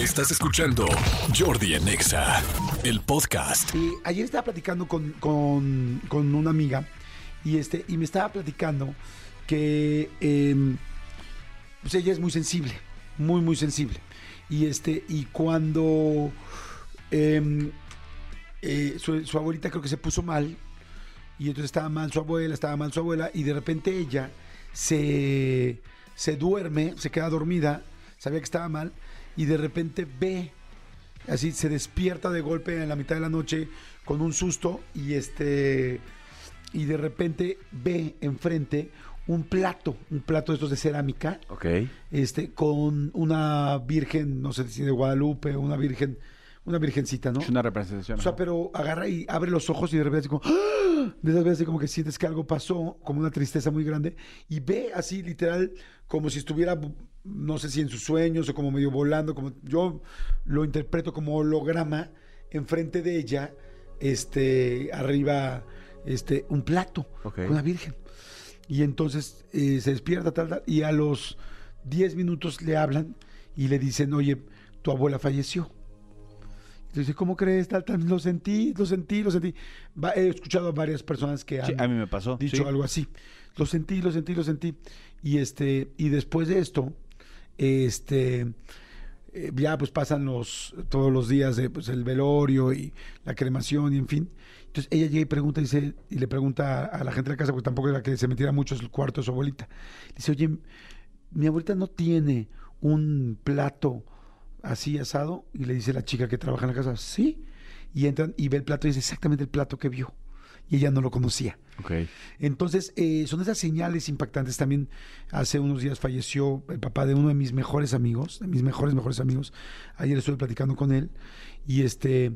Estás escuchando Jordi en Exa, el podcast. Ayer estaba platicando con, con- con una amiga y, este, y me estaba platicando que em, pues ella es muy sensible, muy, muy sensible. Y, este, y cuando em, eh, su, su abuelita creo que se puso mal, y entonces estaba mal su abuela, estaba mal su abuela, y de repente ella se, se duerme, se queda dormida, sabía que estaba mal, y de repente ve así se despierta de golpe en la mitad de la noche con un susto y este y de repente ve enfrente un plato, un plato de estos de cerámica, Ok. este con una virgen, no sé si de Guadalupe, una virgen, una virgencita, ¿no? Es una representación. O sea, ajá. pero agarra y abre los ojos y de repente así como, ¡ah! de esas veces así como que sientes que algo pasó, como una tristeza muy grande, y ve así literal como si estuviera, no sé si en sus sueños o como medio volando, como yo lo interpreto como holograma, enfrente de ella, este, arriba, este, un plato, con una virgen. Y entonces eh, se despierta, tal, tal, y a los 10 minutos le hablan y le dicen, oye, tu abuela falleció. Dice, ¿cómo crees? Tal, tal, lo sentí, lo sentí, lo sentí. Va- he escuchado a varias personas que han Sí, a mí me pasó. dicho sí. algo así. Lo sentí, lo sentí, lo sentí. Y este, y después de esto, este, eh, ya pues pasan los, todos los días de, pues, el velorio y la cremación y en fin. Entonces ella llega y pregunta, dice, y le pregunta a la gente de la casa, porque tampoco era que se metiera mucho el cuarto de su abuelita. Dice, oye, mi abuelita no tiene un plato así asado. Y le dice la chica que trabaja en la casa, sí. Y entran y ve el plato y dice exactamente el plato que vio. Y ella no lo conocía. Ok. Entonces, eh, son esas señales impactantes. También hace unos días falleció el papá de uno de mis mejores amigos, de mis mejores, mejores amigos. Ayer estuve platicando con él y este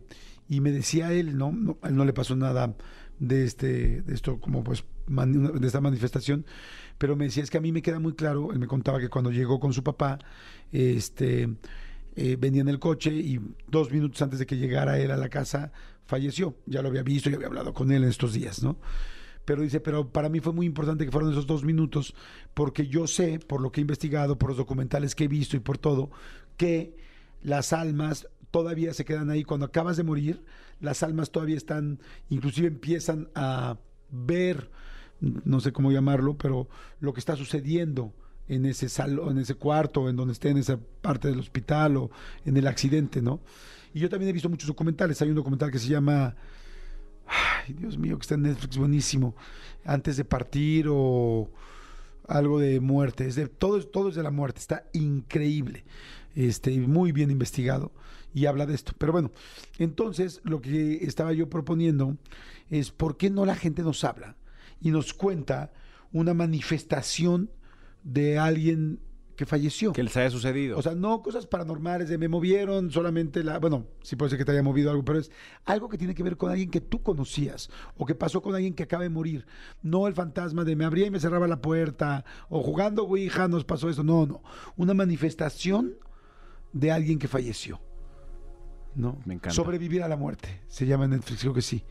y me decía él, no, no, a él no le pasó nada de este, de esto como pues man- de esta manifestación, pero me decía es que a mí me queda muy claro. Él me contaba que cuando llegó con su papá, este eh, venía en el coche y dos minutos antes de que llegara él a la casa falleció. Ya lo había visto, ya había hablado con él en estos días, ¿no? Pero dice, pero para mí fue muy importante que fueron esos dos minutos, porque yo sé, por lo que he investigado, por los documentales que he visto y por todo, que las almas todavía se quedan ahí. Cuando acabas de morir, las almas todavía están, inclusive empiezan a ver, no sé cómo llamarlo, pero lo que está sucediendo en ese salón, en ese cuarto, en donde esté, en esa parte del hospital o en el accidente, ¿no? Y yo también he visto muchos documentales. Hay un documental que se llama Ay, Dios mío, que está en Netflix, buenísimo. Antes de partir o algo de muerte. Es de, todo, todo es de la muerte. Está increíble. Este, muy bien investigado. Y habla de esto. Pero bueno, entonces lo que estaba yo proponiendo es por qué no la gente nos habla y nos cuenta una manifestación de alguien que falleció. Que les haya sucedido. O sea, no cosas paranormales de me movieron solamente la. Bueno, sí puede ser que te haya movido algo, pero es algo que tiene que ver con alguien que tú conocías o que pasó con alguien que acaba de morir. No el fantasma de me abría y me cerraba la puerta o jugando Ouija nos pasó eso. No, no. Una manifestación de alguien que falleció. ¿No? Me encanta. Sobrevivir a la muerte. Se llama en Netflix, creo que sí.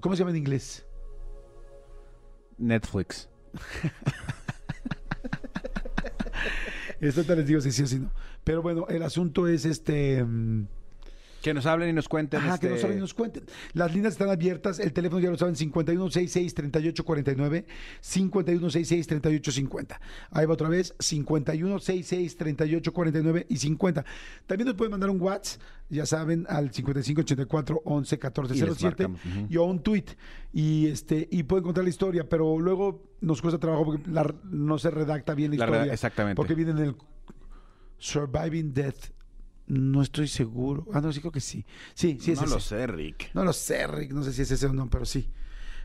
¿Cómo se llama en inglés? Netflix. Esto te les digo si sí o si no. Pero bueno, el asunto es este. mm, Que nos hablen y nos cuenten. Ajá, que este, nos hablen y nos cuenten. Las líneas están abiertas, el teléfono ya lo saben, 5166-3849, 5166-3850. Ahí va otra vez, 5166-3849 y 50. También nos pueden mandar un WhatsApp, ya saben, al 5584-111407 marcamos, ujú. y o un tweet. Y, este, y pueden contar la historia, pero luego nos cuesta trabajo porque la- no se redacta bien la, La historia. exactamente. Porque viene en el Surviving Death. No estoy seguro. Ah, no, sí creo que sí. Sí, sí es no ese. lo sé, Rick. No lo sé, Rick. No sé si es ese o no, pero sí.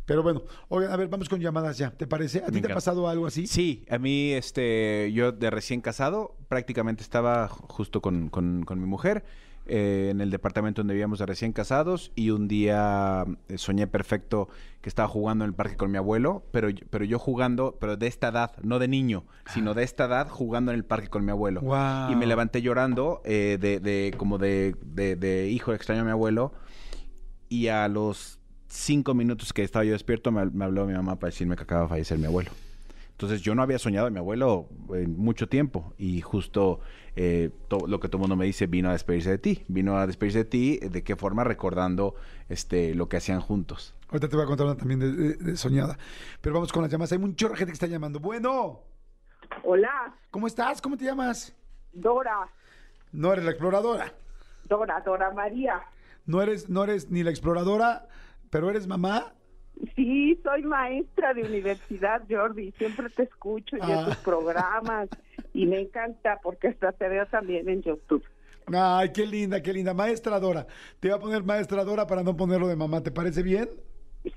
Pero bueno, oigan, a ver, vamos con llamadas ya. ¿Te parece? ¿A ti te ha pasado algo así? Sí, a mí, este, yo de recién casado, prácticamente estaba justo con, con- con mi mujer eh, en el departamento donde vivíamos de recién casados y un día eh, soñé perfecto que estaba jugando en el parque con mi abuelo, pero, yo- pero yo jugando, pero de esta edad, no de niño, sino de esta edad jugando en el parque con mi abuelo. Y me levanté llorando eh, de, de- como de, de, de hijo extraño a mi abuelo y a los cinco minutos que estaba yo despierto me, me habló mi mamá para decirme que acaba de fallecer mi abuelo. Entonces yo no había soñado a mi abuelo en mucho tiempo y justo eh, to- lo que todo el mundo me dice, vino a despedirse de ti. Vino a despedirse de ti, ¿de qué forma? Recordando este, lo que hacían juntos. Ahorita te voy a contar una también de, de- de soñada. Pero vamos con las llamadas. Hay mucha gente que está llamando. Bueno, Hola, ¿cómo estás? ¿Cómo te llamas? Dora, No eres la exploradora. Dora, Dora María. No eres, no eres ni la exploradora, pero eres mamá. Sí, soy maestra de universidad, Jordi. Siempre te escucho y en Ah. tus programas. Y me encanta porque hasta te veo también en YouTube. Ay, qué linda, qué linda. Maestra Dora. Te voy a poner maestra Dora para no ponerlo de mamá. ¿Te parece bien?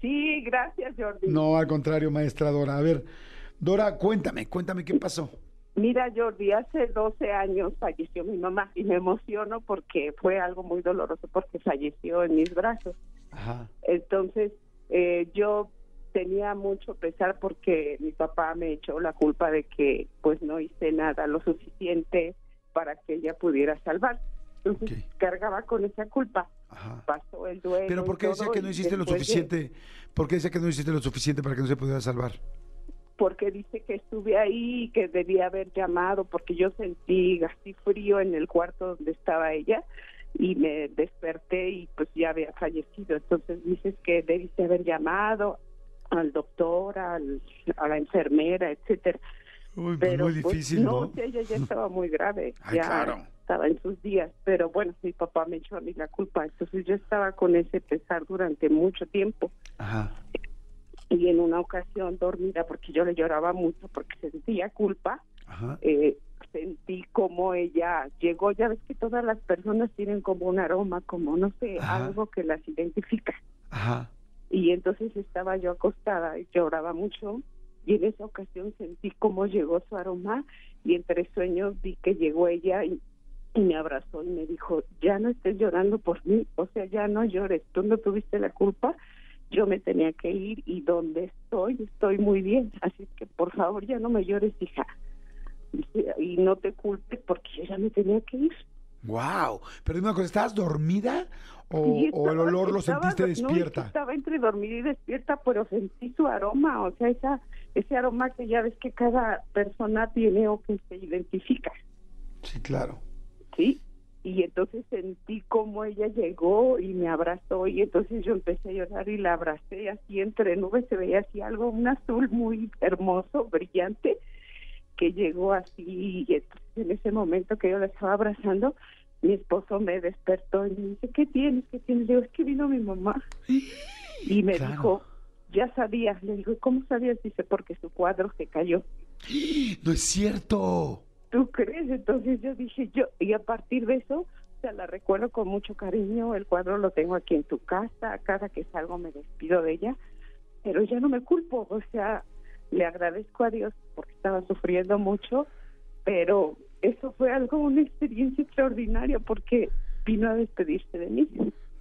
Sí, gracias, Jordi. No, al contrario, maestra Dora. A ver, Dora, cuéntame, cuéntame qué pasó. Mira, Jordi, hace 12 años falleció mi mamá y me emociono porque fue algo muy doloroso porque falleció en mis brazos. Ajá. Entonces, eh, yo tenía mucho pesar porque mi papá me echó la culpa de que pues no hice nada lo suficiente para que ella pudiera salvar. Entonces, cargaba con esa culpa. Ajá. Pasó el duelo. Pero ¿por qué decía que no hiciste lo después de- suficiente? ¿Por qué decía que no hiciste lo suficiente para que no se pudiera salvar? porque dice que estuve ahí y que debía haber llamado porque yo sentí así frío en el cuarto donde estaba ella y me desperté y pues ya había fallecido. Entonces dices que debiste haber llamado al doctor, al, a la enfermera, etcétera. Uy, pues Pero muy pues, difícil, no, ¿no? sí, ella ya estaba muy grave, Ay, ya claro. estaba en sus días, pero bueno, mi papá me echó a mí la culpa, entonces yo estaba con ese pesar durante mucho tiempo Ajá. y en una ocasión dormida porque yo le lloraba mucho porque sentía culpa Ajá. eh, sentí como ella llegó ya ves que todas las personas tienen como un aroma como no sé Ajá. algo que las identifica Ajá. Y entonces estaba yo acostada y lloraba mucho y en esa ocasión sentí cómo llegó su aroma y entre sueños vi que llegó ella y, me abrazó y me dijo ya no estés llorando por mí o sea ya no llores tú no tuviste la culpa yo me tenía que ir y donde estoy estoy muy bien así que por favor ya no me llores hija y no te culpes porque yo ya me tenía que ir Wow. Pero dime una cosa, ¿estabas dormida o, el olor lo estaba- sentiste no, despierta? estaba entre dormida y despierta, pero sentí su aroma, o sea, esa, ese aroma que ya ves que cada persona tiene o que se identifica, Sí, claro. ¿sí? Y entonces sentí como ella llegó y me abrazó y entonces yo empecé a llorar y la abracé así entre nubes, se veía así algo, un azul muy hermoso, brillante, que llegó así y entonces en ese momento que yo la estaba abrazando, mi esposo me despertó y me dice, ¿qué tienes? ¿Qué tienes? Digo, es que vino mi mamá. Y me Claro. dijo, ya sabía. Le digo, ¿cómo sabías? Dice, porque su cuadro se cayó. No es cierto. ¿Tú crees? Entonces yo dije, yo, y a partir de eso, o sea, la recuerdo con mucho cariño. El cuadro lo tengo aquí en tu casa. Cada que salgo me despido de ella. Pero ya no me culpo. O sea, le agradezco a Dios porque estaba sufriendo mucho. Pero eso fue algo, una experiencia extraordinaria porque vino a despedirse de mí.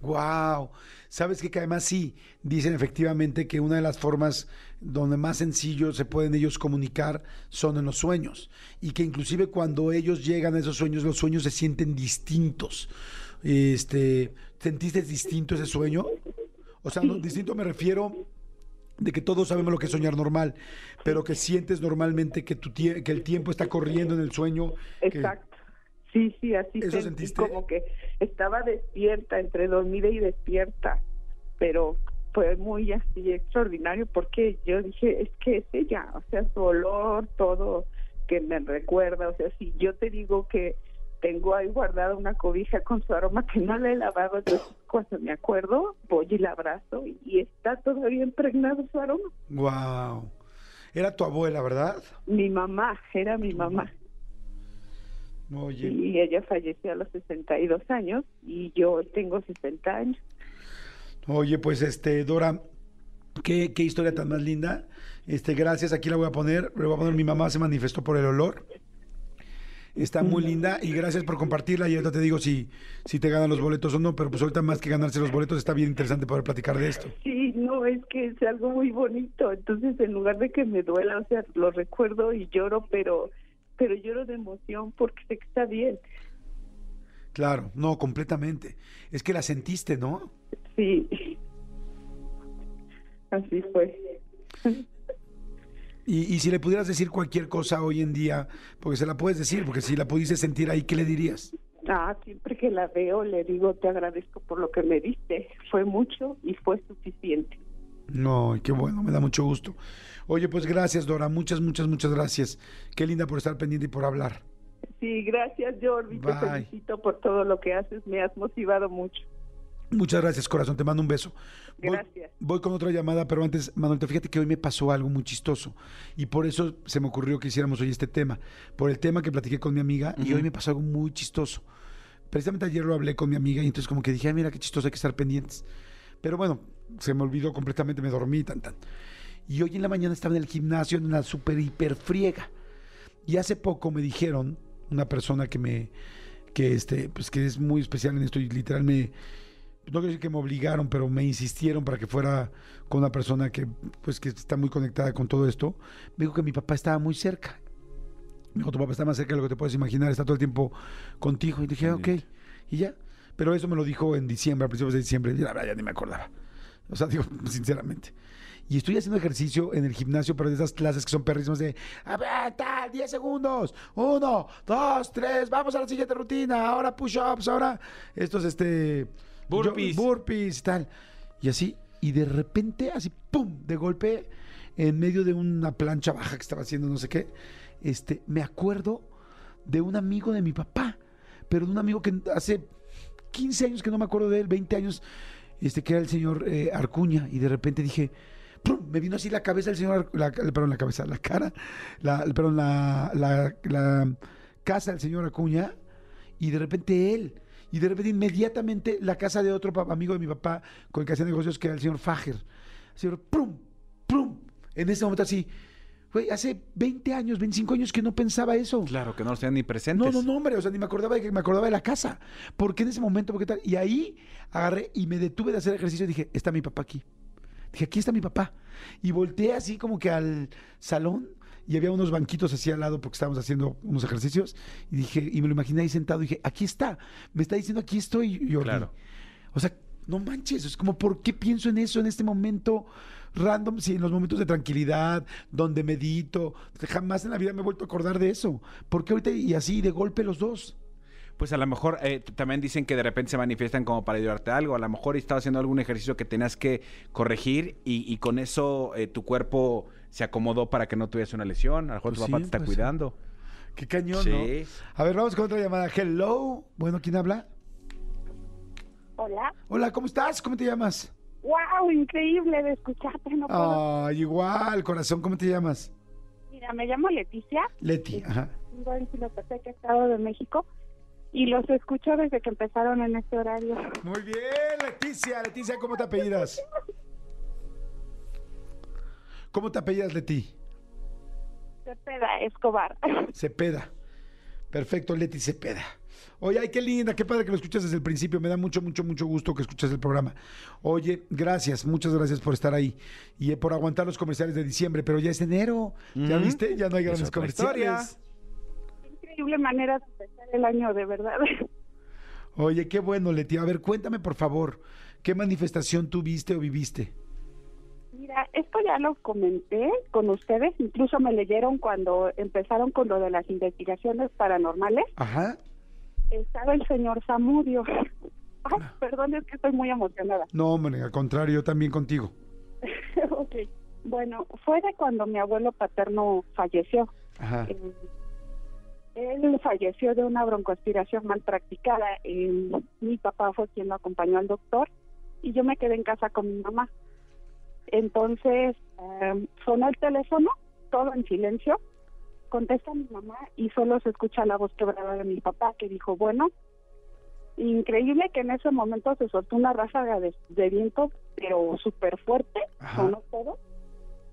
Wow. Sabes que además sí, dicen efectivamente que una de las formas donde más sencillo se pueden ellos comunicar son en los sueños. Y que inclusive cuando ellos llegan a esos sueños, los sueños se sienten distintos. Este, ¿Sentiste distinto ese sueño? O sea, no, distinto me refiero de que todos sabemos lo que es soñar normal, pero que sientes normalmente que, tu tie- que el tiempo está corriendo en el sueño. que- Exacto. Sí, sí, así ¿Eso sentí sentiste? como que estaba despierta, entre dormida y despierta, pero fue muy así extraordinario porque yo dije, es que es ella, o sea, su olor, todo que me recuerda, o sea, si yo te digo que tengo ahí guardada una cobija con su aroma que no la he lavado, entonces cuando me acuerdo voy y la abrazo y, y está todavía impregnado su aroma. Wow. Era tu abuela, ¿verdad? Mi mamá, era mi mamá. Oye. y ella falleció a los 62 años y yo tengo 60 años. Oye, pues este, Dora, qué, qué historia tan más linda. Este, gracias, aquí la voy a poner. Le voy a poner mi mamá se manifestó por el olor. Está muy linda y gracias por compartirla. Y ahorita te digo si, si te ganan los boletos o no, pero pues ahorita más que ganarse los boletos está bien interesante poder platicar de esto. Sí, no, es que es algo muy bonito. Entonces, en lugar de que me duela, o sea, lo recuerdo y lloro, pero pero lloro de emoción porque sé que está bien. Claro, no, completamente. Es que la sentiste, ¿no? Sí. Así fue. Y, y si le pudieras decir cualquier cosa hoy en día, porque se la puedes decir, porque si la pudiste sentir ahí, ¿qué le dirías? Ah, siempre que la veo le digo, te agradezco por lo que me diste. Fue mucho y fue suficiente. No, qué bueno, me da mucho gusto. Oye, pues gracias, Dora, muchas, muchas, muchas gracias. Qué linda por estar pendiente y por hablar. Sí, gracias, Jordi. Te felicito por todo lo que haces. Me has motivado mucho. Muchas gracias, corazón, te mando un beso. Gracias. Voy, con otra llamada, pero antes, Manuel, te fíjate que hoy me pasó algo muy chistoso y por eso se me ocurrió que hiciéramos hoy este tema, por el tema que platiqué con mi amiga y hoy me pasó algo muy chistoso. Precisamente ayer lo hablé con mi amiga y entonces como que dije, "Ay, mira qué chistoso, hay que estar pendientes. Pero bueno, se me olvidó completamente, me dormí, tan, tan. Y hoy en la mañana estaba en el gimnasio en una super hiper friega. Y hace poco me dijeron, una persona que me, que este, pues que es muy especial en esto y literal me, no quiero decir que me obligaron, pero me insistieron para que fuera con una persona que, pues, que está muy conectada con todo esto. Me dijo que mi papá estaba muy cerca. Me dijo, tu papá está más cerca de lo que te puedes imaginar, está todo el tiempo contigo. Y dije, "Ah, ok, y ya. Pero eso me lo dijo en diciembre, a principios de diciembre, y la verdad ya ni me acordaba. O sea, digo, sinceramente. Y estoy haciendo ejercicio en el gimnasio, pero de esas clases que son perrísimas de, a ver, tal, 10 segundos, uno, dos, tres, vamos a la siguiente rutina, ahora push-ups, ahora estos, este... Burpees. yo- burpees y tal. Y así, y de repente, así, ¡pum!, de golpe, en medio de una plancha baja que estaba haciendo no sé qué, este, me acuerdo de un amigo de mi papá, pero de un amigo que hace 15 años que no me acuerdo de él, 20 años, este, que era el señor eh, Arcuña, y de repente dije, ¡pum! me vino así la cabeza del señor, la, perdón, la cabeza, la cara, la, perdón, la, la, la casa del señor Acuña, y de repente él, y de repente inmediatamente la casa de otro amigo de mi papá con el que hacía negocios, que era el señor Fager. El señor, ¡prum! ¡prum! En ese momento así, güey, hace 20 años, 25 años que no pensaba eso. Claro, que no los tenían ni presentes. No, no, no, hombre, o sea, ni me acordaba de que me acordaba de la casa. Porque en ese momento, porque tal? Y ahí agarré y me detuve de hacer ejercicio y dije, está mi papá aquí. Dije, aquí está mi papá. Y volteé así como que al salón y había unos banquitos así al lado porque estábamos haciendo unos ejercicios y dije, y me lo imaginé ahí sentado y dije, aquí está. Me está diciendo, aquí estoy, Jordi. Claro. O sea, no manches, es como, ¿por qué pienso en eso en este momento random? Si en los momentos de tranquilidad, donde medito, jamás en la vida me he vuelto a acordar de eso. ¿Por qué ahorita y así de golpe los dos? Pues a lo mejor eh, también dicen que de repente se manifiestan como para ayudarte a algo. A lo mejor estaba haciendo algún ejercicio que tenías que corregir y, y con eso eh, tu cuerpo se acomodó para que no tuviese una lesión. A lo mejor Pues tu papá sí, te está pues sí. cuidando. Qué cañón, Sí. ¿no? A ver, vamos con otra llamada. Hello. Bueno, ¿quién habla? Hola. Hola, ¿cómo estás? ¿Cómo te llamas? ¡Wow! Increíble de escucharte. No puedo. Ah, igual, corazón, ¿cómo te llamas? Mira, me llamo Leticia. Leti, ajá. En Sinotepec, Estado de México. Y los escucho desde que empezaron en este horario. Muy bien, Leticia. Leticia, ¿cómo te apellidas? ¿Cómo te apellidas, Leti? Cepeda Escobar. Cepeda. Perfecto, Leti Cepeda. Oye, ay, qué linda, qué padre que lo escuchas desde el principio. Me da mucho, mucho, mucho gusto que escuches el programa. Oye, gracias, muchas gracias por estar ahí y eh, por aguantar los comerciales de diciembre, pero ya es enero. ¿Ya viste? Ya no hay Es grandes comerciales. Increíble manera de empezar el año, de verdad. Oye, qué bueno, Leti. A ver, cuéntame, por favor, ¿qué manifestación tuviste o viviste? Mira, esto ya lo comenté con ustedes. Incluso me leyeron cuando empezaron con lo de las investigaciones paranormales. Ajá. Estaba el señor Zamudio. Ay, perdón, es que estoy muy emocionada. No, hombre, al contrario, yo también contigo. ok. Bueno, fue de cuando mi abuelo paterno falleció. Ajá. Eh, él falleció de una broncoaspiración mal practicada. Eh, mi papá fue quien lo acompañó al doctor y yo me quedé en casa con mi mamá. Entonces, eh, sonó el teléfono, todo en silencio. Contesta mi mamá y solo se escucha la voz quebrada de mi papá que dijo, bueno, increíble que en ese momento se soltó una ráfaga de, de viento, pero súper fuerte, Ajá. sonó todo,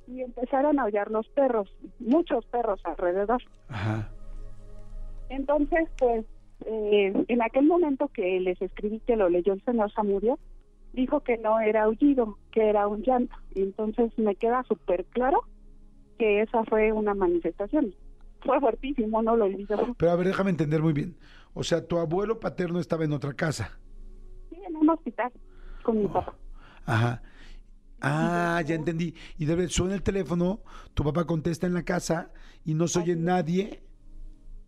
y empezaron a aullar los perros, muchos perros alrededor. Ajá. Entonces, pues, eh, en aquel momento que les escribí que lo leyó el señor Samudio, dijo que no era aullido, que era un llanto. Y entonces me queda súper claro que esa fue una manifestación. Fue fuertísimo, no lo olvido. Pero a ver, déjame entender muy bien. O sea, tu abuelo paterno estaba en otra casa. Sí, en un hospital con mi papá. Ajá. Ah, ya entendí. Y debe suena el teléfono, tu papá contesta en la casa y no se oye nadie.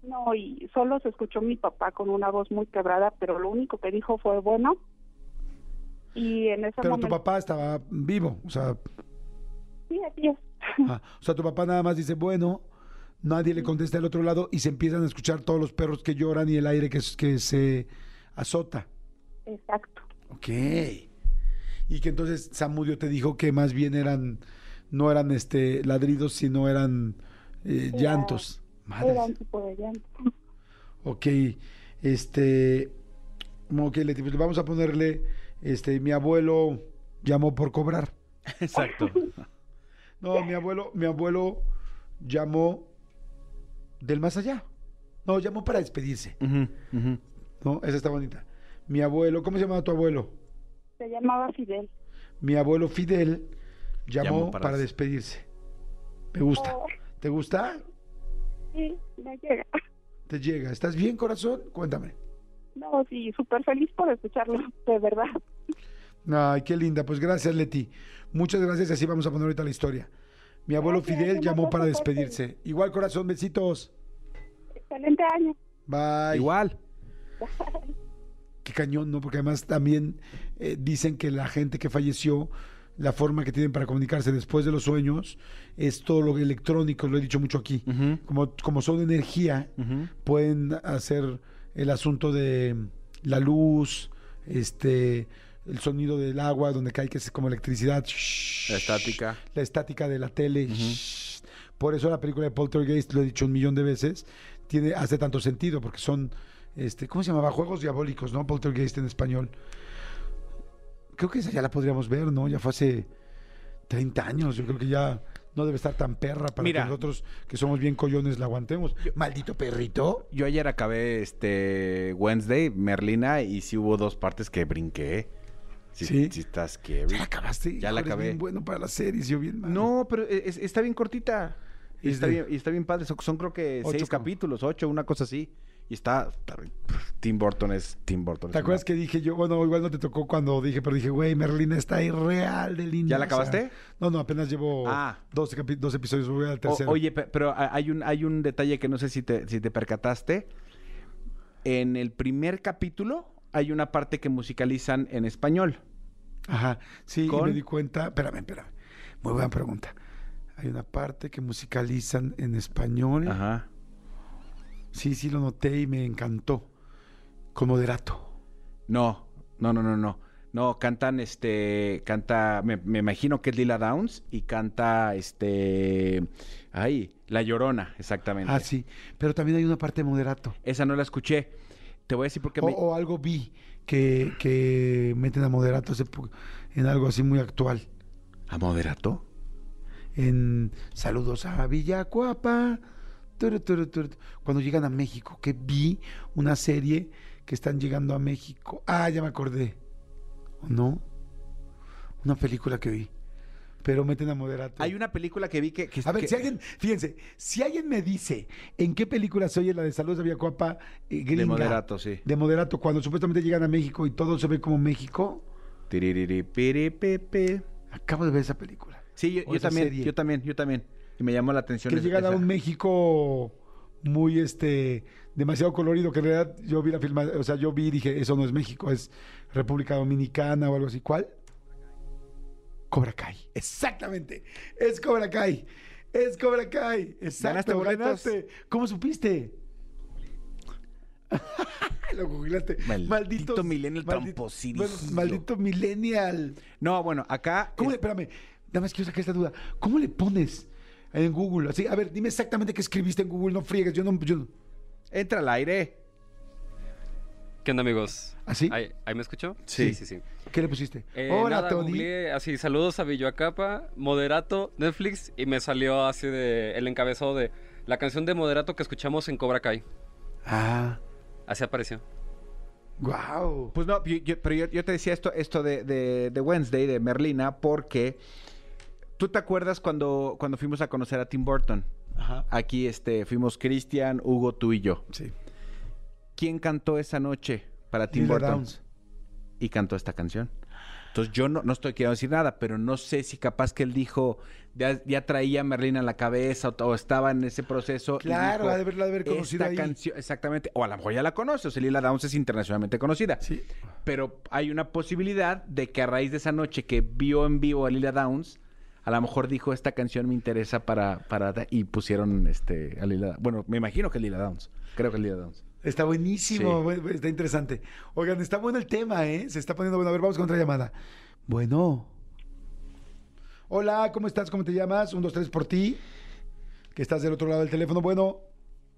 No, y solo se escuchó mi papá con una voz muy quebrada, pero lo único que dijo fue bueno. Y en ese Pero tu papá estaba vivo, o sea, Sí, así es. ah, o sea, tu papá nada más dice, bueno, nadie le contesta del otro lado y se empiezan a escuchar todos los perros que lloran y el aire que, que se azota. Exacto. Ok. Y que entonces Samudio te dijo que más bien eran, no eran este ladridos, sino eran eh, Era- llantos. Madres. Era un tipo de llanto. Ok, este, ok, pues vamos a ponerle, este, mi abuelo llamó por cobrar. Exacto. No, mi abuelo, mi abuelo llamó del más allá. No, llamó para despedirse. No, esa está bonita. Mi abuelo, ¿cómo se llamaba tu abuelo? Se llamaba Fidel. Mi abuelo Fidel llamó, Llamó para para, des- despedirse. Me gusta. Oh, ¿Te gusta? sí, me llega. Te llega. ¿Estás bien, corazón? Cuéntame. No, sí, súper feliz por escucharlo, de verdad. Ay, qué linda. Pues gracias, Leti. Muchas gracias y así vamos a poner ahorita la historia. Mi abuelo Gracias, Fidel llamó para despedirse. Igual, corazón, besitos. Excelente año. Bye. Igual. Qué cañón, ¿no? Porque además también eh, dicen que la gente que falleció, la forma que tienen para comunicarse después de los sueños es todo lo electrónico, lo he dicho mucho aquí. Como, como son energía, pueden hacer el asunto de la luz, este, el sonido del agua donde cae que es como electricidad. La estática. La estática de la tele. Por eso la película de Poltergeist, lo he dicho un millón de veces, tiene, hace tanto sentido, porque son, este, ¿cómo se llamaba? Juegos diabólicos, ¿no? Poltergeist en español. Creo que esa ya la podríamos ver, ¿no? Ya fue hace 30 años. Yo creo que ya no debe estar tan perra para Mira. que nosotros, que somos bien collones, la aguantemos. Maldito perrito. Yo ayer acabé este Wednesday, Merlina, y sí hubo dos partes que brinqué. Sí, ¿Sí? sí estás scary. ¿Ya la acabaste? Ya la acabé. bien bueno para las series, yo bien mal. No, pero es- está bien cortita. Y Es está, de- bien, y está bien padre. Son, son creo que Ocho seis capítulos, ocho, una cosa así. Y está... Tim Burton es Tim Burton. ¿Te acuerdas que dije yo? Bueno, igual no te tocó cuando dije, pero dije, güey, Merlina está irreal de linda. ¿Ya la o sea, acabaste? no, no, apenas llevo Ah. dos, dos episodios, voy al O- tercero. oye, pe- pero ha- hay un, hay un detalle que no sé si te, si te percataste. En el primer capítulo hay una parte que musicalizan en español. Ajá, sí, y me di cuenta. Espérame, espérame. Muy buena pregunta. Hay una parte que musicalizan en español. Ajá. Sí, sí, lo noté y me encantó. Con moderato. No, no, no, no, no. No, cantan, este, canta, me, me imagino que es Lila Downs y canta, este, ay, La Llorona, exactamente. Ah, sí. Pero también hay una parte de moderato. Esa no la escuché. Te voy a decir por qué O, me... o algo vi que, que meten a moderato en algo así muy actual. ¿A moderato? en Saludos a Villacuapa. Cuando llegan a México, que vi una serie que están llegando a México. Ah, ya me acordé. ¿O no? Una película que vi. Pero meten a moderato. Hay una película que vi que... que- A ver, que- si alguien, fíjense, si alguien me dice en qué película se oye la de Saludos a Villacuapa eh, gringa, De moderato, sí. de moderato, cuando supuestamente llegan a México y todo se ve como México, acabo de ver esa película. Sí, yo, yo también, serie. yo también, yo también. Y me llamó la atención. que esa- llegan a esa. un México muy este demasiado colorido que en realidad yo vi la filma, o sea, yo vi y dije, eso no es México, es República Dominicana o algo así. ¿Cuál? Cobra Kai. Exactamente. Es Cobra Kai. Es Cobra Kai. Exacto. ¿Ganaste ganaste. ¿Cómo supiste? Lo googleaste. Maldito Malditos- millennial maldi- tramposidillo. bueno, maldito millennial. No, bueno, acá... ¿Cómo es- le, espérame, nada más quiero sacar esta duda. ¿Cómo le pones en Google? Así, a ver, dime exactamente qué escribiste en Google, no friegues, yo no, yo no- Entra al aire. ¿Qué onda, amigos? ¿Así? ¿Ahí, ahí me escuchó? Sí. sí, sí. ¿Qué le pusiste? Eh, Hola, nada, Tony. googleé así, saludos a Villoacapa, Moderato, Netflix, y me salió así de el encabezado de la canción de Moderato que escuchamos en Cobra Kai. Ah, Así apareció. wow. Pues no, yo- yo- pero yo, yo te decía esto, esto de, de, de Wednesday, de Merlina, porque tú te acuerdas cuando, cuando fuimos a conocer a Tim Burton. Ajá. Aquí este, fuimos Cristian, Hugo, tú y yo. Sí. ¿Quién cantó esa noche para Tim Lila Burton? Downs. Y cantó esta canción. Entonces yo no, no estoy queriendo decir nada, pero no sé si capaz que él dijo, ya, ya traía a Merlina en la cabeza o, o estaba en ese proceso. Claro, dijo, ha de haberla haber conocido "Esta ahí". canción- exactamente, o a lo mejor ya la conoce, o sea, Lila Downs es internacionalmente conocida. Sí. Pero hay una posibilidad de que a raíz de esa noche que vio en vivo a Lila Downs, a lo mejor dijo, esta canción me interesa para... para y pusieron este, a Lila Bueno, me imagino que Lila Downs. Creo que Lila Downs. Está buenísimo, Sí. está interesante. Oigan, está bueno el tema, ¿eh? Se está poniendo bueno. A ver, vamos con otra llamada. Bueno. Hola, ¿cómo estás? ¿Cómo te llamas? Un, dos, tres por ti. Que estás del otro lado del teléfono. Bueno,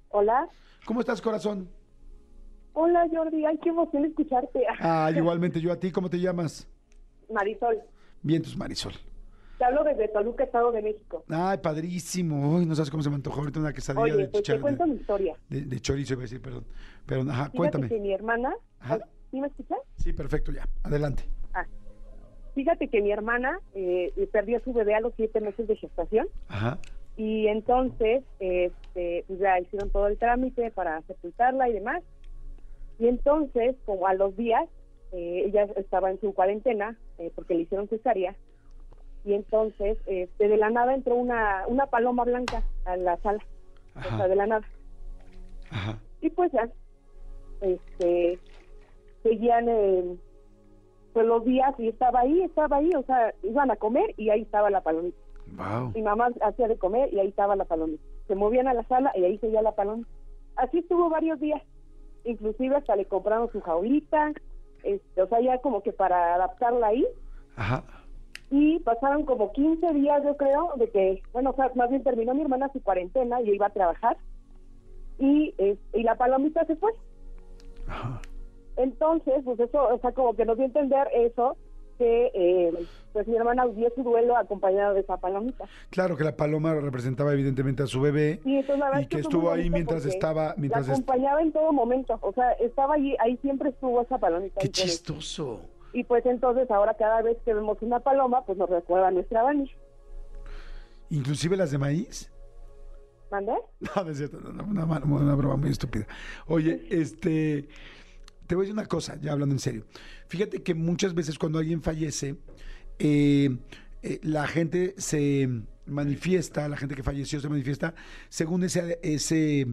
Hola. ¿cómo estás, corazón? Hola, Jordi. Ay, qué emoción escucharte. Ah, igualmente yo a ti, ¿cómo te llamas? Marisol. Vientos, Marisol. Te hablo desde Toluca, Estado de México. Ay, padrísimo. Uy, no sabes cómo se me antojó ahorita una quesadilla Oye, de, pues te cuento de, mi historia. de- de chorizo, iba a decir, perdón. Pero, ajá, Fíjate cuéntame. que mi hermana... Ajá. ¿Sí me escuchas? Sí, perfecto, ya. Adelante. Ah. Fíjate que mi hermana eh, perdió a su bebé a los siete meses de gestación Ajá. y entonces este, pues ya hicieron todo el trámite para sepultarla y demás. Y entonces, como a los días, eh, ella estaba en su cuarentena eh, porque le hicieron cesárea y entonces este, de la nada entró una, una paloma blanca a la sala, o sea, Ajá. de la nada. Ajá. Y pues ya, este, seguían eh, pues los días y estaba ahí, estaba ahí, o sea, iban a comer y ahí estaba la palomita. Wow. Mi mamá hacía de comer y ahí estaba la palomita. Se movían a la sala y ahí seguía la palomita. Así estuvo varios días. Inclusive hasta le compraron su jaulita, este, o sea, ya como que para adaptarla ahí. Ajá. Y pasaron como 15 días, yo creo, de que, bueno, o sea, más bien terminó mi hermana su cuarentena y yo iba a trabajar. Y, eh, y la palomita se fue. Ajá. Entonces, pues eso, o sea, como que nos dio a entender eso, que eh, pues mi hermana dio su duelo acompañada de esa palomita. Claro que la paloma representaba evidentemente a su bebé Y, entonces, la verdad y es que estuvo ahí mientras estaba, mientras la acompañaba en todo momento, o sea, estaba allí, ahí siempre estuvo esa palomita. Qué chistoso. Y pues entonces ahora cada vez que vemos una paloma, pues nos recuerda a nuestra Bani. Inclusive las de maíz. ¿Mandé? No, no es cierto, no, no, una, una- una broma muy estúpida. Oye, este, te voy a decir una cosa, ya hablando en serio. Fíjate que muchas veces cuando alguien fallece, eh, eh, la gente se manifiesta, la gente que falleció se manifiesta según ese, ese,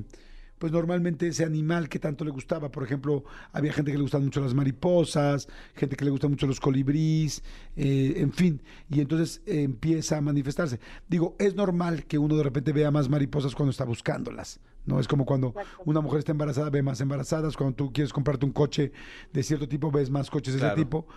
pues normalmente ese animal que tanto le gustaba. Por ejemplo, había gente que le gustan mucho las mariposas, gente que le gustan mucho los colibríes, eh, en fin, y entonces eh, empieza a manifestarse. Digo, es normal que uno de repente vea más mariposas cuando está buscándolas. No es como cuando una mujer está embarazada, ve más embarazadas. Cuando tú quieres comprarte un coche de cierto tipo, ves más coches de Claro. ese tipo.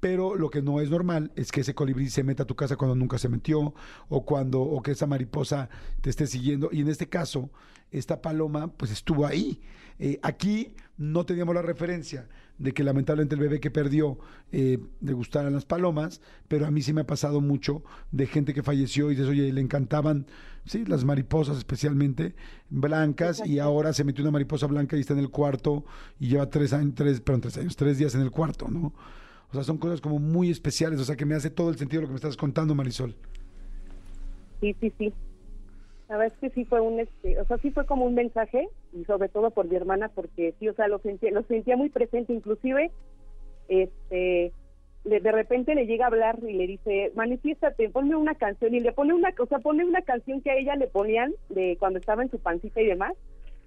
Pero lo que no es normal es que ese colibrí se meta a tu casa cuando nunca se metió, o cuando, o que esa mariposa te esté siguiendo. Y en este caso, esta paloma, pues estuvo ahí. Eh, aquí no teníamos la referencia de que lamentablemente el bebé que perdió eh, le gustaran las palomas, pero a mí sí me ha pasado mucho de gente que falleció y dices, oye, le encantaban, sí, las mariposas especialmente, blancas, y ahora se metió una mariposa blanca y está en el cuarto y lleva tres años, tres, perdón, tres años, tres días en el cuarto, ¿no? O sea, son cosas como muy especiales, o sea, que me hace todo el sentido lo que me estás contando, Marisol. Sí, sí, sí. La verdad es que sí fue un, este, o sea, sí fue como un mensaje, y sobre todo por mi hermana, porque sí, o sea, lo sentía, lo sentía muy presente, inclusive, este, le- de repente le llega a hablar y le dice, manifiéstate, ponme una canción, y le pone una, o sea, pone una canción que a ella le ponían de cuando estaba en su pancita y demás,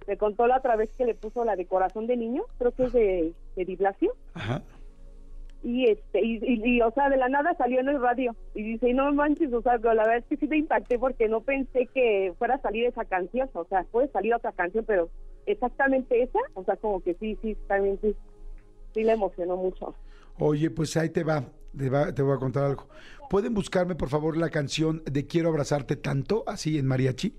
me contó la otra vez que le puso la de Corazón de Niño, creo que es de, de Di Blasio, Ajá. Y este y, y- y, o sea de la nada salió en el radio y dice no manches o sea la verdad es que sí me impacté porque no pensé que fuera a salir esa canción o sea puede salir otra canción pero exactamente esa o sea como que sí sí también sí sí le emocionó mucho Oye, pues ahí te va, te va, te voy a contar algo. ¿Pueden buscarme, por favor, la canción de Quiero abrazarte tanto, así en mariachi?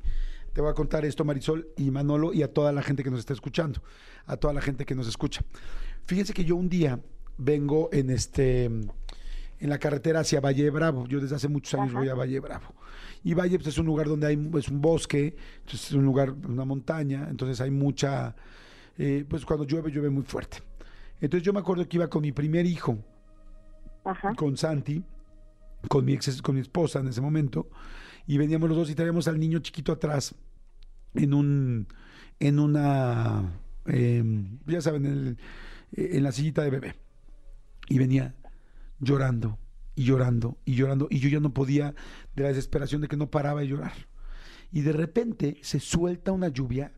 Te voy a contar esto, Marisol y Manolo, y a toda la gente que nos está escuchando, a toda la gente que nos escucha. Fíjense que yo un día vengo en este en la carretera hacia Valle Bravo. Yo desde hace muchos años Ajá. voy a Valle Bravo. Y Valle pues, es un lugar donde hay es un bosque, entonces es un lugar, una montaña, entonces hay mucha, eh, pues cuando llueve, llueve muy fuerte. Entonces yo me acuerdo que iba con mi primer hijo, ajá con Santi, con mi, ex, con mi esposa en ese momento, y veníamos los dos y traíamos al niño chiquito atrás en un, en una, eh, ya saben, en, el- en la sillita de bebé. Y venía llorando y llorando y llorando y yo ya no podía de la desesperación de que no paraba de llorar. Y de repente se suelta una lluvia,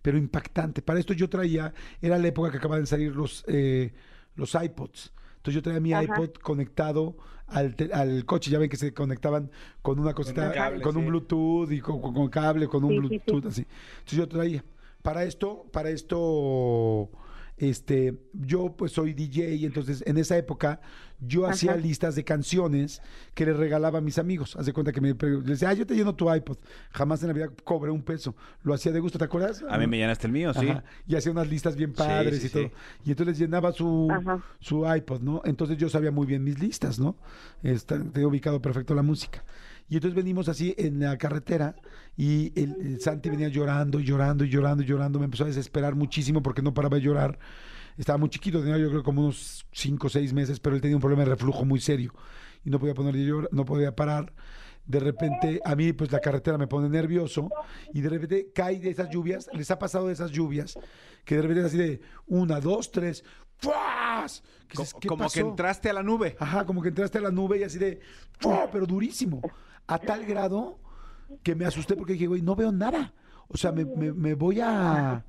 pero impactante. Para esto yo traía, era la época que acababan de salir los, eh, los iPods. Entonces yo traía mi Ajá. iPod conectado al, te- al coche. Ya ven que se conectaban con una cosita, un cable, con un sí. Bluetooth y con, con- con cable, con un Sí, sí, sí. Bluetooth así. Entonces yo traía. Para esto, para esto, este, yo pues soy DJ y entonces en esa época yo Ajá. hacía listas de canciones que le regalaba a mis amigos. Haz de cuenta que me decía, ah, yo te lleno tu iPod. Jamás en la vida cobré un peso. Lo hacía de gusto, ¿te acuerdas? A mí me llenaste el mío, sí. Y hacía unas listas bien padres sí, y todo. sí. Y entonces les llenaba su, Ajá. su iPod, ¿no? Entonces yo sabía muy bien mis listas, ¿no? Está, tenía ubicado perfecto la música. Y entonces venimos así en la carretera y el, el Santi venía llorando y llorando y llorando y llorando. Me empezó a desesperar muchísimo porque no paraba de llorar. Estaba muy chiquito, tenía yo creo como unos 5 o 6 meses, pero él tenía un problema de reflujo muy serio y no podía poner de llorar, no podía parar. De repente, a mí, pues la carretera me pone nervioso y de repente cae de esas lluvias. Les ha pasado de esas lluvias que de repente es así de una, dos, tres, ¡fuas! Que Co- dices, ¿qué como que pasó? entraste a la nube. Ajá, como que entraste a la nube y así de, ¡fua! pero durísimo. A tal grado que me asusté porque dije, güey, no veo nada. O sea, me, me- me voy a...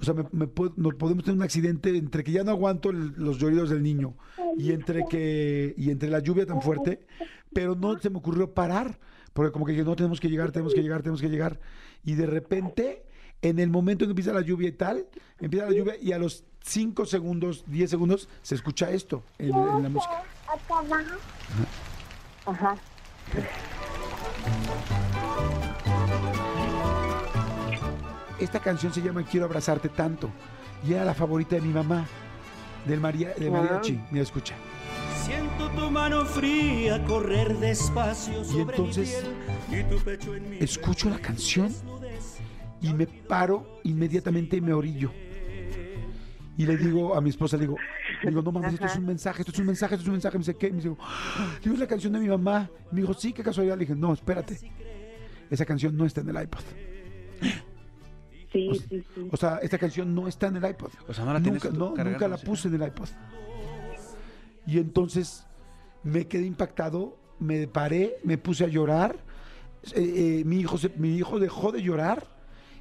O sea, me, me puedo- nos podemos tener un accidente entre que ya no aguanto el- los lloridos del niño y entre que y entre la lluvia tan fuerte, pero no se me ocurrió parar, porque como que dije, no, tenemos que llegar, tenemos que llegar, tenemos que llegar. Y de repente, en el momento en que empieza la lluvia y tal, empieza la lluvia y a los 5 segundos, 10 segundos, se escucha esto en, en la música. Ajá. Esta canción se llama Quiero abrazarte tanto y era la favorita de mi mamá, del maria, de mariachi. Mira, escucha. Siento tu mano fría correr despacio sobre entonces, mi piel y tu pecho en mi Escucho la canción y me paro inmediatamente y me orillo. Y le digo a mi esposa, le digo, digo, no mames, esto es un mensaje, esto es un mensaje, esto es un mensaje. Me dice, ¿qué? Me dice, digo, es la canción de mi mamá. Me dijo, sí, qué casualidad. Le dije, no, espérate. Esa canción no está en el iPod. Sí, sí, sí. O sea, esta canción no está en el iPod. O sea, no la tienes nunca, tú no, nunca la puse en el iPod. Y entonces me quedé impactado, me paré, me puse a llorar. Eh, eh, mi, hijo se- mi hijo dejó de llorar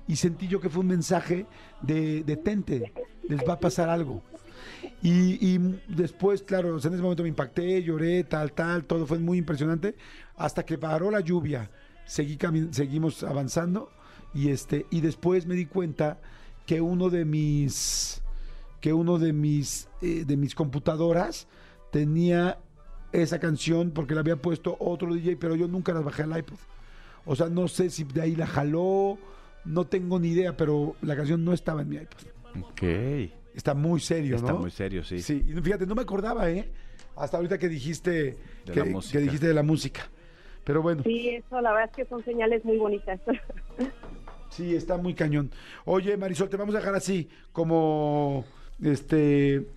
y sentí yo que fue un mensaje de detente, les va a pasar algo. Y, después, claro, en ese momento me impacté, lloré, tal, tal, todo fue muy impresionante. Hasta que paró la lluvia, seguí seguimos avanzando y este y después me di cuenta que uno de mis que uno de mis eh, de mis computadoras tenía esa canción porque la había puesto otro DJ, pero yo nunca las bajé al iPod. O sea, no sé si de ahí la jaló, no tengo ni idea, pero la canción no estaba en mi iPod. Ok. Está muy serio, Está ¿no? muy serio, sí. Sí, y fíjate, no me acordaba, ¿eh? Hasta ahorita que dijiste De que, la música. que dijiste de la música. Pero bueno, sí. Sí, eso, la verdad es que son señales muy bonitas. está muy cañón. Oye, Marisol, te vamos a dejar así, como este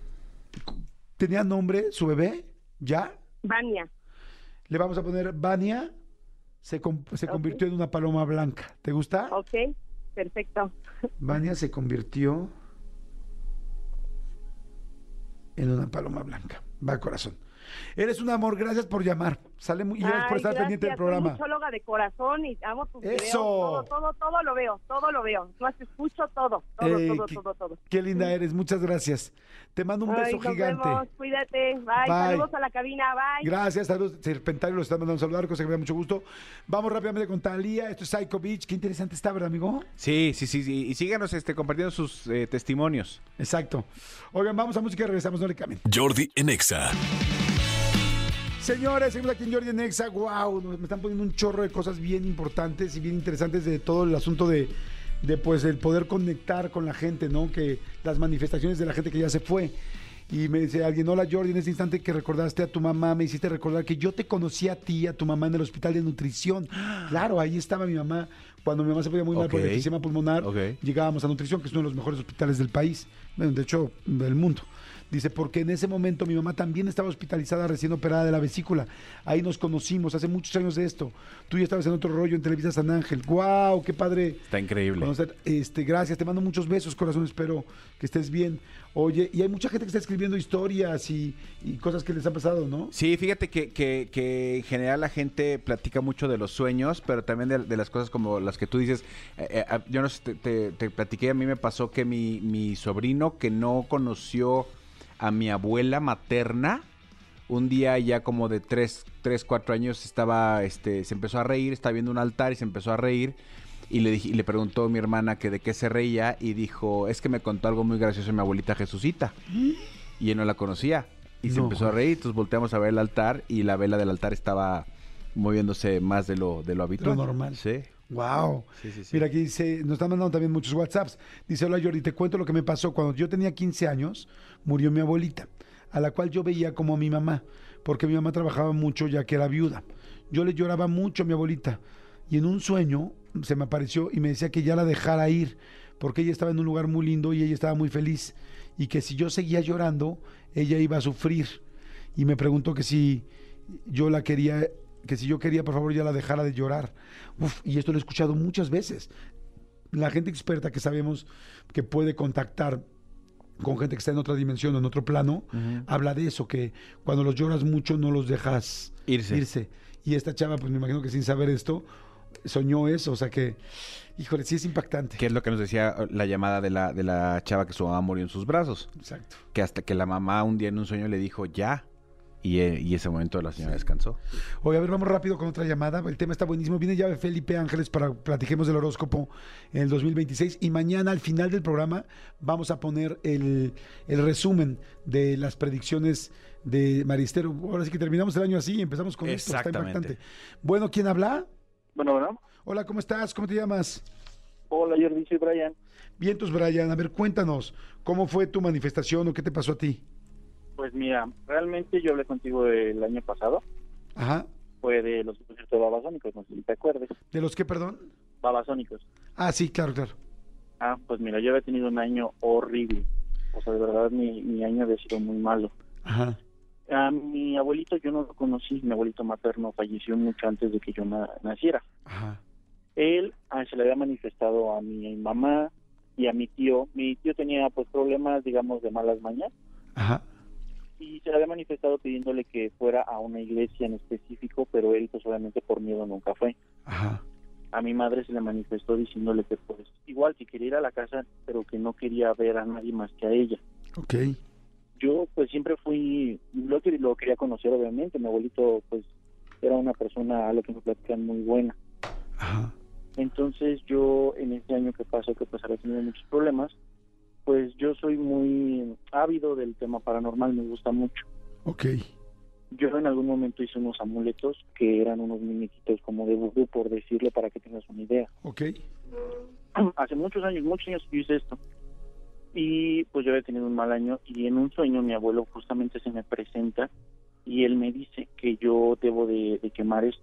tenía nombre su bebé, ¿ya? Vania. Le vamos a poner Vania, se, se convirtió en una paloma blanca. ¿Te gusta? Ok, perfecto. Vania se convirtió en una paloma blanca. Va corazón. Eres un amor, gracias por llamar. Sale muy, y gracias por estar pendiente del soy programa. muchóloga de corazón y amo tus ¡Eso! videos. Todo, todo, todo lo veo, todo lo veo. Más escucho todo, todo, Eh, todo, qué- todo, todo. Qué linda eres, muchas gracias. Te mando un Ay, beso nos gigante. vemos, cuídate. Bye. Bye. Saludos a la cabina. Bye. Gracias, saludos. Serpentario los está mandando a saludar, cosa que me da mucho gusto. Vamos rápidamente con Talía. Esto es Psycho Beach. Qué interesante está, ¿verdad, amigo? Sí, sí, sí, sí. Y síganos este, compartiendo sus eh, testimonios. Exacto. Oigan, vamos a música y regresamos, no le cambien. Jordi en Exa. Señores, seguimos aquí en Jordi Nexa. Wow, me están poniendo un chorro de cosas bien importantes y bien interesantes de todo el asunto de, de pues el poder conectar con la gente, ¿no? Que las manifestaciones de la gente que ya se fue. Y me dice alguien, hola Jordi, en este instante que recordaste a tu mamá, me hiciste recordar que yo te conocí a ti, a tu mamá en el hospital de nutrición. Claro, ahí estaba mi mamá. Cuando mi mamá se ponía muy mal por Ok. enfisema pulmonar, llegábamos a nutrición, que es uno de los mejores hospitales del país, de hecho, del mundo. Dice, porque en ese momento mi mamá también estaba hospitalizada, recién operada de la vesícula. Ahí nos conocimos, hace muchos años de esto. Tú ya estabas en otro rollo en Televisa San Ángel. ¡Guau! ¡Qué padre! Está increíble. conocer. Este, gracias, te mando muchos besos, corazón. Espero que estés bien. Oye, y hay mucha gente que está escribiendo historias y, y cosas que les han pasado, ¿no? Sí, fíjate que, que- que en general la gente platica mucho de los sueños, pero también de, de las cosas como las que tú dices. Eh, eh, yo no sé, te, te- te platiqué, a mí me pasó que mi, mi sobrino que no conoció a mi abuela materna, un día ya como de 3, tres 4 años estaba, este, se empezó a reír, estaba viendo un altar y se empezó a reír. Y le, dije- y le preguntó a mi hermana que de qué se reía y dijo, es que me contó algo muy gracioso mi abuelita Jesucita. Y él no la conocía. Y se empezó a reír, entonces volteamos a ver el altar y la vela del altar estaba moviéndose más de lo, de lo habitual. normal. Sí. Wow. Sí, sí, sí. Mira, aquí dice, nos están mandando también muchos WhatsApps. Dice, hola Jordi, te cuento lo que me pasó. Cuando yo tenía 15 años, murió mi abuelita, a la cual yo veía como a mi mamá, porque mi mamá trabajaba mucho ya que era viuda. Yo le lloraba mucho a mi abuelita. Y en un sueño se me apareció y me decía que ya la dejara ir, porque ella estaba en un lugar muy lindo y ella estaba muy feliz. Y que si yo seguía llorando, ella iba a sufrir. Y me preguntó que si yo la quería, que si yo quería, por favor, ya la dejara de llorar. Uf, y esto lo he escuchado muchas veces. La gente experta que sabemos que puede contactar con gente que está en otra dimensión o en otro plano, habla de eso, que cuando los lloras mucho no los dejas Irse. Y esta chava, pues me imagino que sin saber esto, soñó eso, o sea que, híjole, sí es impactante. Que es lo que nos decía uh, la llamada de la, de la chava que su mamá murió en sus brazos. Exacto. Que hasta que la mamá un día en un sueño le dijo ya. Y, eh, y ese momento la señora descansó. Oye, a ver, vamos rápido con otra llamada. El tema está buenísimo. Viene ya Felipe Ángeles para platiquemos del horóscopo en el 2026. Y mañana, al final del programa, vamos a poner el, el resumen de las predicciones de Maristero. Ahora sí que terminamos el año así y empezamos con esto. Está impactante. Bueno, ¿quién habla? Bueno, bueno. Hola, ¿cómo estás? ¿Cómo te llamas? Hola, Jordi, soy Brian. Vientos, Brian. A ver, cuéntanos, ¿cómo fue tu manifestación o qué te pasó a ti? Pues mira, realmente yo hablé contigo el año pasado. Ajá. Fue de los conciertos de babasónicos, no sé si te acuerdes. ¿De los qué, perdón? Babasónicos. Ah, sí, claro, claro. Ah, pues mira, yo había tenido un año horrible. O sea, de verdad, mi, mi año había sido muy malo. Ajá. A mi abuelito yo no lo conocí. Mi abuelito materno falleció mucho antes de que yo na- naciera. Ajá. Él ah, se le había manifestado a mi mamá y a mi tío. Mi tío tenía pues problemas, digamos, de malas mañas. Ajá. Y se le había manifestado pidiéndole que fuera a una iglesia en específico, pero él pues obviamente por miedo nunca fue. Ajá. A mi madre se le manifestó diciéndole que pues igual que quería ir a la casa, pero que no quería ver a nadie más que a ella. Ok. Yo pues siempre fui, lo, que- lo quería conocer obviamente, mi abuelito pues era una persona a lo que me platican muy buena. Ajá. Entonces yo en este año que pasó, que pues había tenido muchos problemas, pues yo soy muy ávido del tema paranormal, me gusta mucho. Ok. Yo en algún momento hice unos amuletos que eran unos muñequitos como de vudú, por decirle, para que tengas una idea. Ok. Hace muchos años, muchos años yo hice esto. Y pues yo había tenido un mal año y en un sueño mi abuelo justamente se me presenta y él me dice que yo debo de, de quemar esto.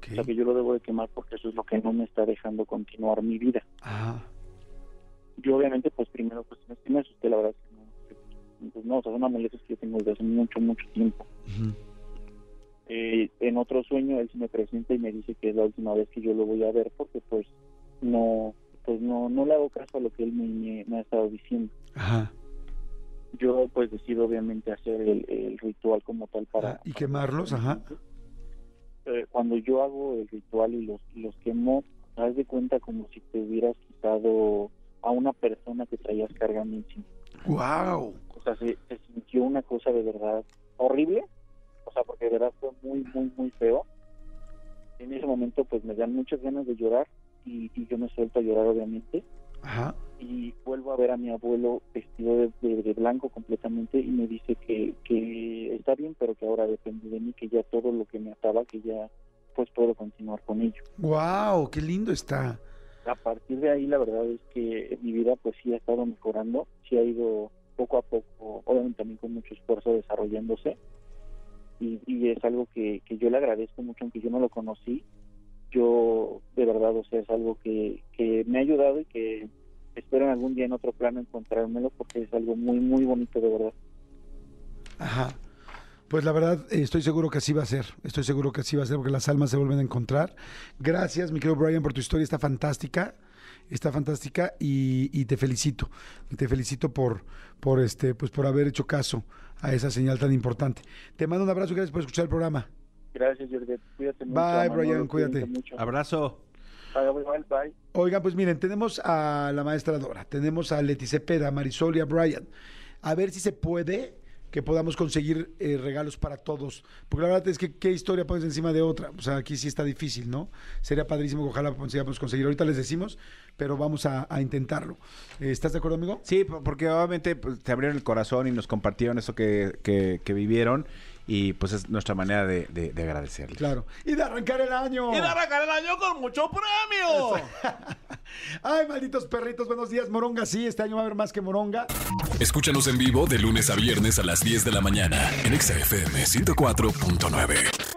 O sea, que yo lo debo de quemar porque eso es lo que no me está dejando continuar mi vida. Ajá. Yo obviamente pues primero pues me, sí me asusté, la verdad. que no, pues, no, o sea, son amuletos que yo tengo desde hace mucho, mucho tiempo. Eh, en otro sueño él se me presenta y me dice que es la última vez que yo lo voy a ver porque pues no pues no no le hago caso a lo que él me, me- me ha estado diciendo Ajá. yo pues decido obviamente hacer el, el ritual como tal para Ah, y quemarlos, ajá. Eh, cuando yo hago el ritual y los los quemo haz de cuenta como si te hubieras quitado a una persona que traías cargando encima Wow. o sea, se, se sintió una cosa de verdad horrible, o sea, porque de verdad fue muy, muy, muy feo. En ese momento, pues me dan muchas ganas de llorar y, y yo me suelto a llorar, obviamente, Ajá. y vuelvo a ver a mi abuelo vestido de, de- de blanco completamente y me dice que, que está bien, pero que ahora depende de mí, que ya todo lo que me ataba, que ya pues puedo continuar con ello. Wow, qué lindo está. A partir de ahí la verdad es que mi vida pues sí ha estado mejorando, sí ha ido poco a poco, obviamente también con mucho esfuerzo desarrollándose y, y es algo que, que yo le agradezco mucho aunque yo no lo conocí, yo de verdad o sea es algo que, que me ha ayudado y que espero en algún día en otro plano encontrármelo porque es algo muy muy bonito de verdad. Ajá. Pues la verdad, eh, estoy seguro que así va a ser. Estoy seguro que así va a ser porque las almas se vuelven a encontrar. Gracias, mi querido Brian, por tu historia. Está fantástica. Está fantástica y, y te felicito. Te felicito por, por, este, pues por haber hecho caso a esa señal tan importante. Te mando un abrazo y gracias por escuchar el programa. Gracias, Jordi. Cuídate mucho. Bye, Manolo, Brian, cuídate. mucho. Abrazo. Bye. Oigan, pues miren, tenemos a la maestra Dora, tenemos a Leti Cepeda, a Marisol y a Brian. A ver si se puede que podamos conseguir eh, regalos para todos. Porque la verdad es que qué historia pones encima de otra. O sea, aquí sí está difícil, ¿no? Sería padrísimo que ojalá consigamos conseguir. Ahorita les decimos, pero vamos a, intentarlo. Eh, ¿Estás de acuerdo, amigo? Sí, po- porque obviamente pues, te abrieron el corazón y nos compartieron eso que, que- que vivieron y pues es nuestra manera de, de- de agradecerles. Claro. Y de arrancar el año. arrancar el año con mucho premio. Ay, malditos perritos, buenos días, Moronga. Sí, este año va a haber más que Moronga. Escúchanos en vivo de lunes a viernes a las 10 de la mañana en Exa FM 104.9.